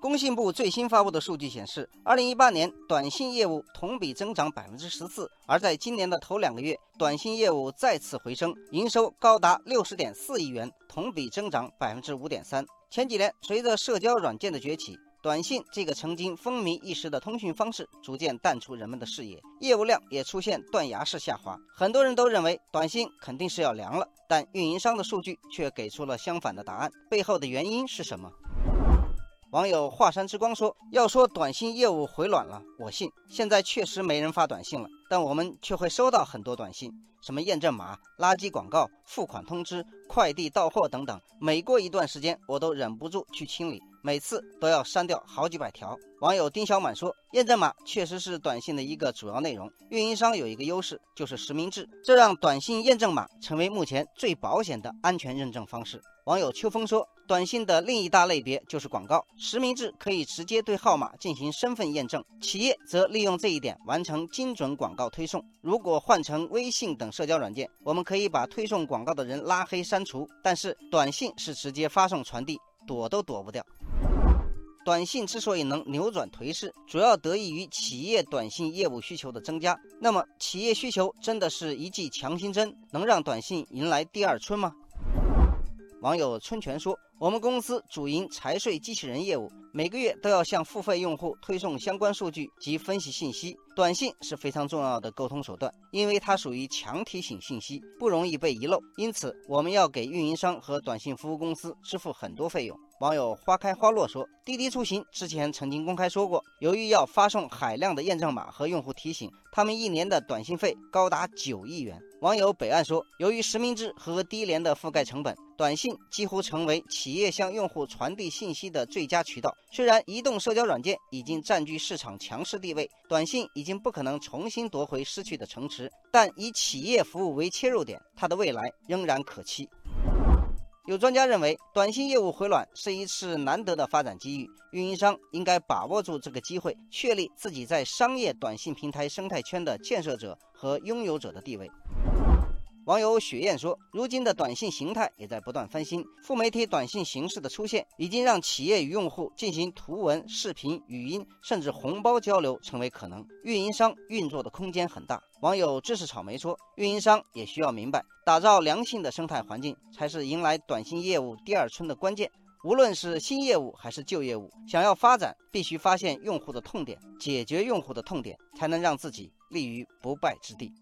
工信部最新发布的数据显示，二零一八年短信业务同比增长百分之十四，而在今年的头两个月，短信业务再次回升，营收高达六十点四亿元，同比增长百分之五点三。前几年，随着社交软件的崛起，短信这个曾经风靡一时的通讯方式逐渐淡出人们的视野，业务量也出现断崖式下滑。很多人都认为短信肯定是要凉了，但运营商的数据却给出了相反的答案。背后的原因是什么？网友华山之光说：“要说短信业务回暖了，我信。现在确实没人发短信了，但我们却会收到很多短信，什么验证码、垃圾广告、付款通知、快递到货等等。每过一段时间，我都忍不住去清理，每次都要删掉好几百条。”网友丁小满说：“验证码确实是短信的一个主要内容，运营商有一个优势就是实名制，这让短信验证码成为目前最保险的安全认证方式。”网友秋风说。短信的另一大类别就是广告，实名制可以直接对号码进行身份验证，企业则利用这一点完成精准广告推送。如果换成微信等社交软件，我们可以把推送广告的人拉黑删除，但是短信是直接发送传递，躲都躲不掉。短信之所以能扭转颓势，主要得益于企业短信业务需求的增加。那么，企业需求真的是一剂强心针，能让短信迎来第二春吗？网友春泉说：“我们公司主营财税机器人业务，每个月都要向付费用户推送相关数据及分析信息。短信是非常重要的沟通手段，因为它属于强提醒信息，不容易被遗漏。因此，我们要给运营商和短信服务公司支付很多费用。”网友花开花落说：“滴滴出行之前曾经公开说过，由于要发送海量的验证码和用户提醒，他们一年的短信费高达九亿元。”网友北岸说：“由于实名制和低廉的覆盖成本。”短信几乎成为企企业向用户传递信息的最佳渠道。虽然移动社交软件已经占据市场强势地位，短信已经不可能重新夺回失去的城池，但以企业服务为切入点，它的未来仍然可期。有专家认为，短信业务回暖是一次难得的发展机遇，运营商应该把握住这个机会，确立自己在商业短信平台生态圈的建设者和拥有者的地位。网友雪燕说：“如今的短信形态也在不断翻新，副媒体短信形式的出现，已经让企业与用户进行图文、视频、语音，甚至红包交流成为可能。运营商运作的空间很大。”网友知识草莓说：“运营商也需要明白，打造良性的生态环境，才是迎来短信业务第二春的关键。无论是新业务还是旧业务，想要发展，必须发现用户的痛点，解决用户的痛点，才能让自己立于不败之地。”